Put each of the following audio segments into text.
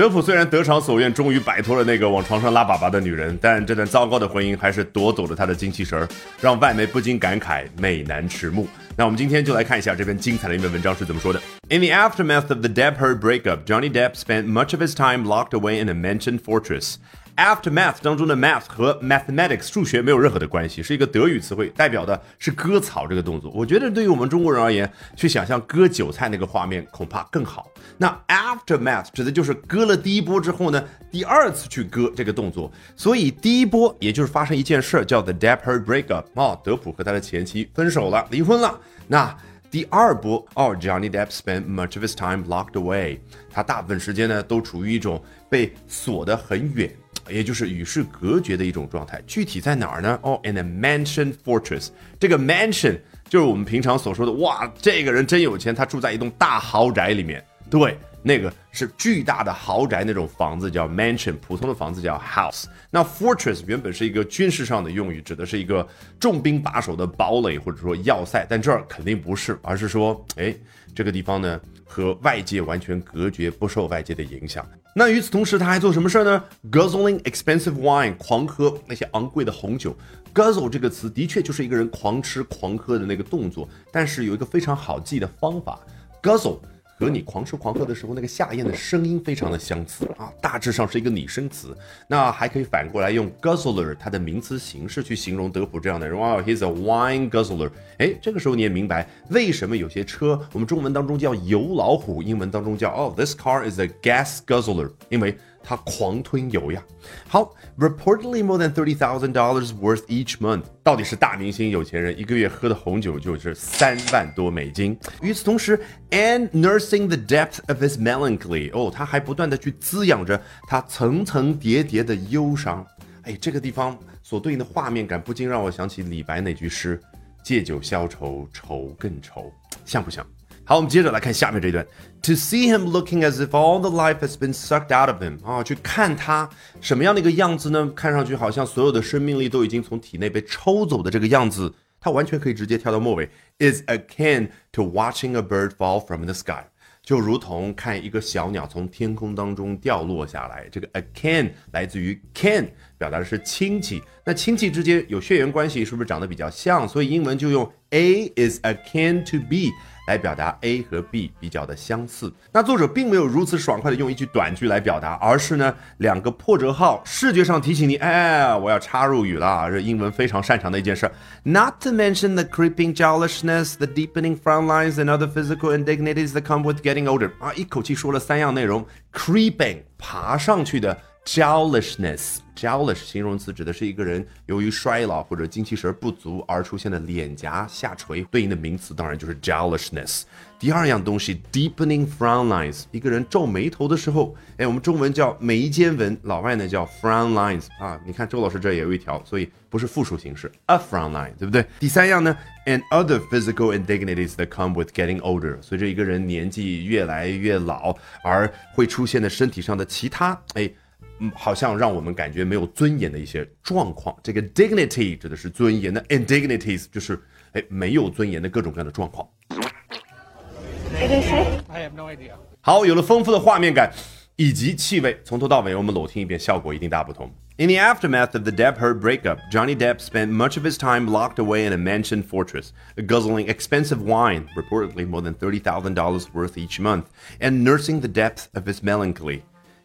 德普虽然得偿所愿，终于摆脱了那个往床上拉粑粑的女人，但这段糟糕的婚姻还是夺走了他的精气神儿，让外媒不禁感慨美男迟暮。那我们今天就来看一下这篇精彩的一篇文章是怎么说的。In the aftermath of the Depp-Heard breakup, Johnny Depp spent much of his time locked away in a mansion fortress. Aftermath 当中的 math 和 mathematics 数学没有任何的关系，是一个德语词汇，代表的是割草这个动作。我觉得对于我们中国人而言，去想象割韭菜那个画面恐怕更好。那 aftermath 指的就是割了第一波之后呢，第二次去割这个动作。所以第一波也就是发生一件事叫 the d e p e r breakup，哦，德普和他的前妻分手了，离婚了。那第二波哦，Johnny Depp spent much of his time locked away，他大部分时间呢都处于一种被锁得很远。也就是与世隔绝的一种状态，具体在哪儿呢？哦，in a mansion fortress。这个 mansion 就是我们平常所说的，哇，这个人真有钱，他住在一栋大豪宅里面。对，那个是巨大的豪宅那种房子叫 mansion，普通的房子叫 house。那 fortress 原本是一个军事上的用语，指的是一个重兵把守的堡垒或者说要塞，但这儿肯定不是，而是说，哎，这个地方呢和外界完全隔绝，不受外界的影响。那与此同时，他还做什么事儿呢？Guzzling expensive wine，狂喝那些昂贵的红酒。Guzzle 这个词的确就是一个人狂吃狂喝的那个动作，但是有一个非常好记的方法，Guzzle。和你狂吃狂喝的时候，那个下咽的声音非常的相似啊，大致上是一个拟声词。那还可以反过来用 guzzler 它的名词形式去形容德普这样的人。哇，he's a wine guzzler。哎，这个时候你也明白为什么有些车我们中文当中叫油老虎，英文当中叫哦，this car is a gas guzzler，因为。他狂吞油呀。好，reportedly more than thirty thousand dollars worth each month，到底是大明星有钱人一个月喝的红酒就是三万多美金。与此同时，and nursing the depth of his melancholy，哦，他还不断的去滋养着他层层叠叠的忧伤。哎，这个地方所对应的画面感不禁让我想起李白那句诗：“借酒消愁愁更愁”，像不像？好，我们接着来看下面这一段。To see him looking as if all the life has been sucked out of him 啊，去看他什么样的一个样子呢？看上去好像所有的生命力都已经从体内被抽走的这个样子，他完全可以直接跳到末尾。Is akin to watching a bird fall from the sky，就如同看一个小鸟从天空当中掉落下来。这个 akin 来自于 kin，表达的是亲戚。那亲戚之间有血缘关系，是不是长得比较像？所以英文就用 A is akin to B。来表达 A 和 B 比较的相似。那作者并没有如此爽快的用一句短句来表达，而是呢两个破折号，视觉上提醒你，哎，我要插入语了，这英文非常擅长的一件事。Not to mention the creeping jowlishness, the deepening frown lines, and other physical indignities that come with getting older。啊，一口气说了三样内容：creeping 爬上去的。Jowlishness，jowlish 形容词指的是一个人由于衰老或者精气神不足而出现的脸颊下垂，对应的名词当然就是 jowlishness。第二样东西，deepening frown lines，一个人皱眉头的时候，哎，我们中文叫眉间纹，老外呢叫 frown lines 啊。你看周老师这也有一条，所以不是复数形式，a frown line，对不对？第三样呢，and other physical indignities that come with getting older，随着一个人年纪越来越老而会出现的身体上的其他，哎。嗯，好像让我们感觉没有尊严的一些状况。这个 dignity 指的是尊严的，indignities 就是哎没有尊严的各种各样的状况。I have no idea。好，有了丰富的画面感以及气味，从头到尾我们搂听一遍，效果一定大不同。In the aftermath of the Depp-Heard breakup, Johnny Depp spent much of his time locked away in a mansion fortress, guzzling expensive wine, reportedly more than $30,000 worth each month, and nursing the depth of his melancholy.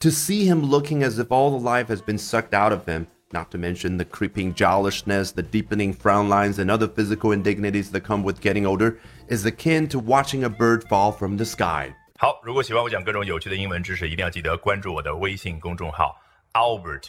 To see him looking as if all the life has been sucked out of him, not to mention the creeping jowlishness, the deepening frown lines, and other physical indignities that come with getting older, is akin to watching a bird fall from the sky. 好，如果喜欢我讲各种有趣的英文知识，一定要记得关注我的微信公众号 Albert